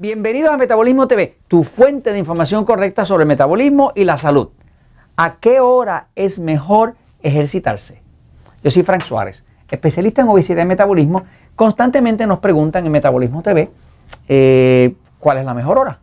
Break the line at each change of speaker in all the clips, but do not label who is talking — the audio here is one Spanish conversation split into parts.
Bienvenidos a Metabolismo TV, tu fuente de información correcta sobre el metabolismo y la salud. ¿A qué hora es mejor ejercitarse? Yo soy Frank Suárez, especialista en obesidad y metabolismo. Constantemente nos preguntan en Metabolismo TV eh, cuál es la mejor hora.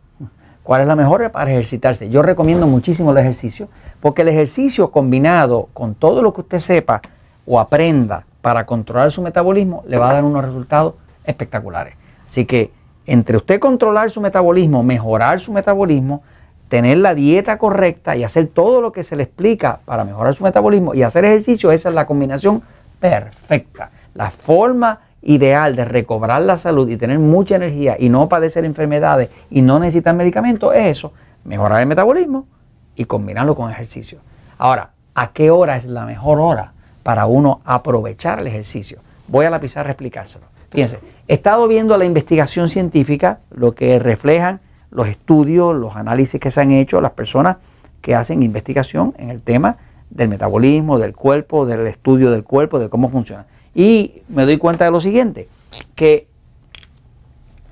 ¿Cuál es la mejor hora para ejercitarse? Yo recomiendo muchísimo el ejercicio porque el ejercicio combinado con todo lo que usted sepa o aprenda para controlar su metabolismo le va a dar unos resultados espectaculares. Así que entre usted controlar su metabolismo, mejorar su metabolismo, tener la dieta correcta y hacer todo lo que se le explica para mejorar su metabolismo y hacer ejercicio, esa es la combinación perfecta. La forma ideal de recobrar la salud y tener mucha energía y no padecer enfermedades y no necesitar medicamentos es eso, mejorar el metabolismo y combinarlo con ejercicio. Ahora, ¿a qué hora es la mejor hora para uno aprovechar el ejercicio? Voy a la pizarra a explicárselo. Fíjense, he estado viendo la investigación científica, lo que reflejan los estudios, los análisis que se han hecho, las personas que hacen investigación en el tema del metabolismo, del cuerpo, del estudio del cuerpo, de cómo funciona. Y me doy cuenta de lo siguiente, que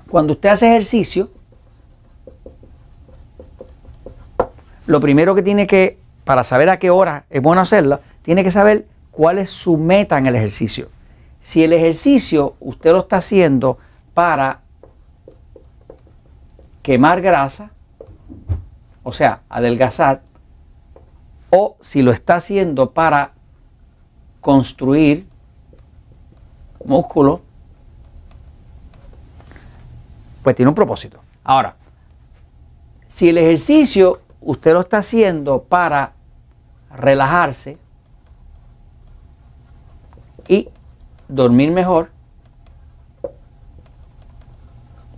cuando usted hace ejercicio, lo primero que tiene que, para saber a qué hora es bueno hacerlo, tiene que saber cuál es su meta en el ejercicio. Si el ejercicio usted lo está haciendo para quemar grasa, o sea, adelgazar, o si lo está haciendo para construir músculo, pues tiene un propósito. Ahora, si el ejercicio usted lo está haciendo para relajarse y dormir mejor,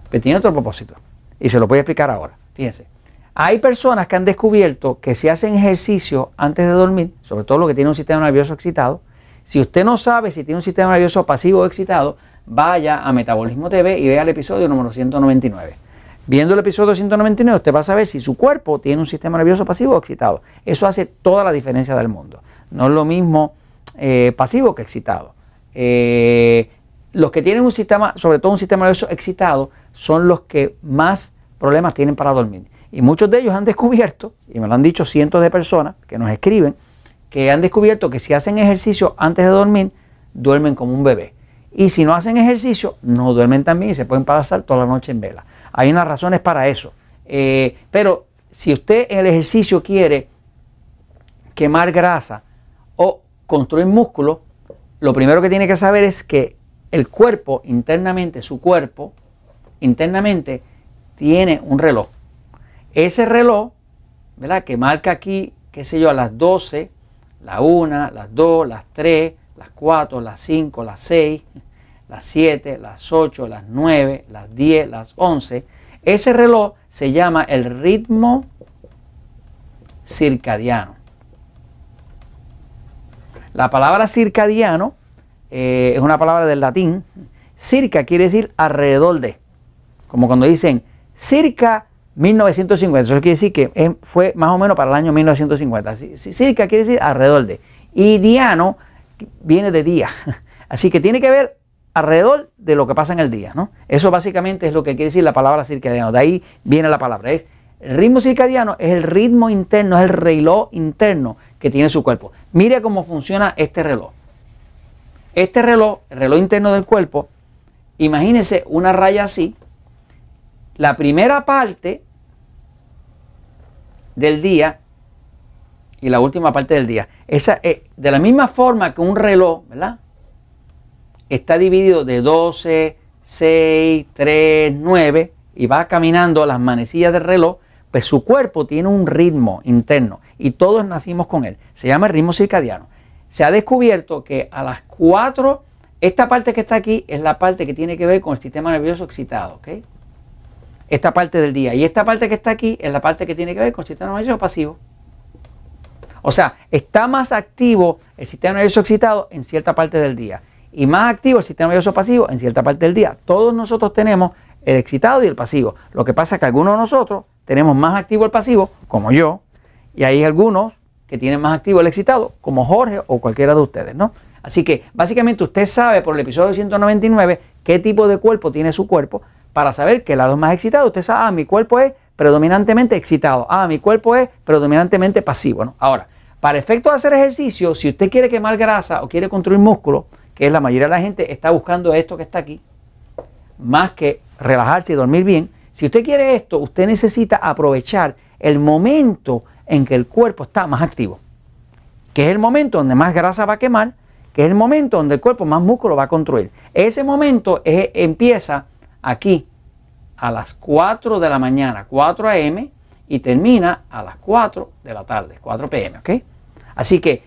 que tiene otro propósito. Y se lo voy a explicar ahora. Fíjense. Hay personas que han descubierto que si hacen ejercicio antes de dormir, sobre todo lo que tiene un sistema nervioso excitado, si usted no sabe si tiene un sistema nervioso pasivo o excitado, vaya a Metabolismo TV y vea el episodio número 199. Viendo el episodio 199, usted va a saber si su cuerpo tiene un sistema nervioso pasivo o excitado. Eso hace toda la diferencia del mundo. No es lo mismo eh, pasivo que excitado. Eh, los que tienen un sistema, sobre todo un sistema nervioso excitado, son los que más problemas tienen para dormir. Y muchos de ellos han descubierto, y me lo han dicho cientos de personas que nos escriben, que han descubierto que si hacen ejercicio antes de dormir, duermen como un bebé. Y si no hacen ejercicio, no duermen tan bien y se pueden pasar toda la noche en vela. Hay unas razones para eso. Eh, pero si usted en el ejercicio quiere quemar grasa o construir músculo, lo primero que tiene que saber es que el cuerpo internamente, su cuerpo internamente tiene un reloj. Ese reloj, ¿verdad? Que marca aquí, qué sé yo, a las 12, la 1, las 2, las 3, las 4, las 5, las 6, las 7, las 8, las 9, las 10, las 11. Ese reloj se llama el ritmo circadiano. La palabra circadiano eh, es una palabra del latín. Circa quiere decir alrededor de. Como cuando dicen circa 1950. Eso quiere decir que fue más o menos para el año 1950. Circa quiere decir alrededor de. Y diano viene de día. Así que tiene que ver alrededor de lo que pasa en el día. ¿no? Eso básicamente es lo que quiere decir la palabra circadiano. De ahí viene la palabra. Es, el ritmo circadiano es el ritmo interno, es el reloj interno que tiene su cuerpo. Mire cómo funciona este reloj. Este reloj, el reloj interno del cuerpo, imagínese una raya así. La primera parte del día y la última parte del día. Esa, eh, de la misma forma que un reloj, ¿verdad? Está dividido de 12, 6, 3, 9 y va caminando las manecillas del reloj, pues su cuerpo tiene un ritmo interno y todos nacimos con él. Se llama el ritmo circadiano. Se ha descubierto que a las 4, esta parte que está aquí es la parte que tiene que ver con el sistema nervioso excitado, ¿ok? Esta parte del día. Y esta parte que está aquí es la parte que tiene que ver con el sistema nervioso pasivo. O sea, está más activo el sistema nervioso excitado en cierta parte del día y más activo el sistema nervioso pasivo en cierta parte del día. Todos nosotros tenemos el excitado y el pasivo. Lo que pasa es que algunos de nosotros tenemos más activo el pasivo, como yo, y hay algunos que tienen más activo el excitado, como Jorge o cualquiera de ustedes, ¿no? Así que básicamente usted sabe por el episodio 199 qué tipo de cuerpo tiene su cuerpo para saber que lado más excitado. Usted sabe, ah, mi cuerpo es predominantemente excitado. Ah, mi cuerpo es predominantemente pasivo. Ahora, para efecto de hacer ejercicio, si usted quiere quemar grasa o quiere construir músculo, que es la mayoría de la gente está buscando esto que está aquí, más que relajarse y dormir bien, si usted quiere esto, usted necesita aprovechar el momento en que el cuerpo está más activo, que es el momento donde más grasa va a quemar, que es el momento donde el cuerpo más músculo va a construir. Ese momento empieza aquí a las 4 de la mañana, 4 a.m., y termina a las 4 de la tarde, 4 p.m., ¿ok? Así que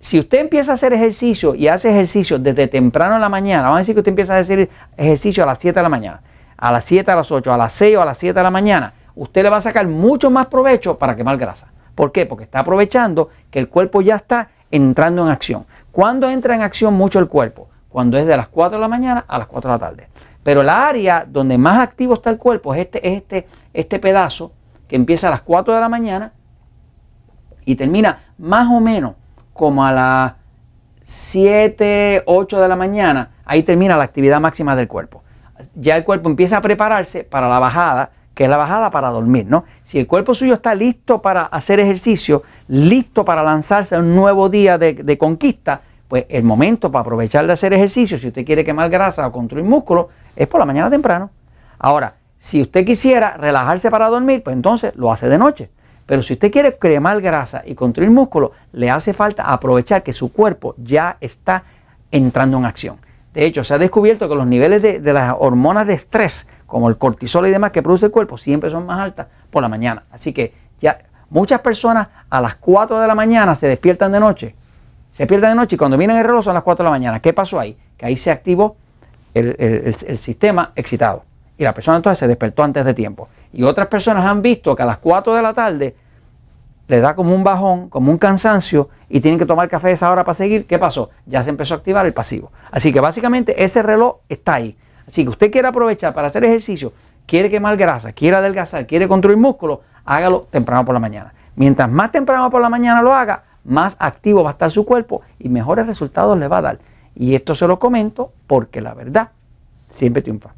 si usted empieza a hacer ejercicio y hace ejercicio desde temprano en la mañana, vamos a decir que usted empieza a hacer ejercicio a las 7 de la mañana, a las 7, a las 8, a las 6 o a las 7 de la mañana, usted le va a sacar mucho más provecho para quemar grasa. ¿Por qué? Porque está aprovechando que el cuerpo ya está entrando en acción. ¿Cuándo entra en acción mucho el cuerpo? Cuando es de las 4 de la mañana a las 4 de la tarde. Pero la área donde más activo está el cuerpo es este, este, este pedazo que empieza a las 4 de la mañana y termina más o menos como a las 7, 8 de la mañana. Ahí termina la actividad máxima del cuerpo. Ya el cuerpo empieza a prepararse para la bajada, que es la bajada para dormir, ¿no? Si el cuerpo suyo está listo para hacer ejercicio, listo para lanzarse a un nuevo día de, conquista, pues el momento para aprovechar de hacer ejercicio, si usted quiere quemar grasa o construir músculo, es por la mañana temprano. Ahora, si usted quisiera relajarse para dormir, pues entonces lo hace de noche. Pero si usted quiere cremar grasa y construir músculo, le hace falta aprovechar que su cuerpo ya está entrando en acción. De hecho, se ha descubierto que los niveles de, las hormonas de estrés, como el cortisol y demás que produce el cuerpo, siempre son más altas por la mañana. Así que ya muchas personas a las 4 de la mañana se despiertan de noche. Se despiertan de noche y cuando vienen el reloj son las 4 de la mañana. ¿Qué pasó ahí? Que ahí se activó el, sistema excitado. Y la persona entonces se despertó antes de tiempo. Y otras personas han visto que a las 4 de la tarde le da como un bajón, como un cansancio y tienen que tomar café esa hora para seguir. ¿Qué pasó? Ya se empezó a activar el pasivo. Así que básicamente ese reloj está ahí. Así que usted quiere aprovechar para hacer ejercicio, quiere quemar grasa, quiere adelgazar, quiere construir músculo, hágalo temprano por la mañana. Mientras más temprano por la mañana lo haga, más activo va a estar su cuerpo y mejores resultados le va a dar. Y esto se lo comento porque la verdad siempre triunfa.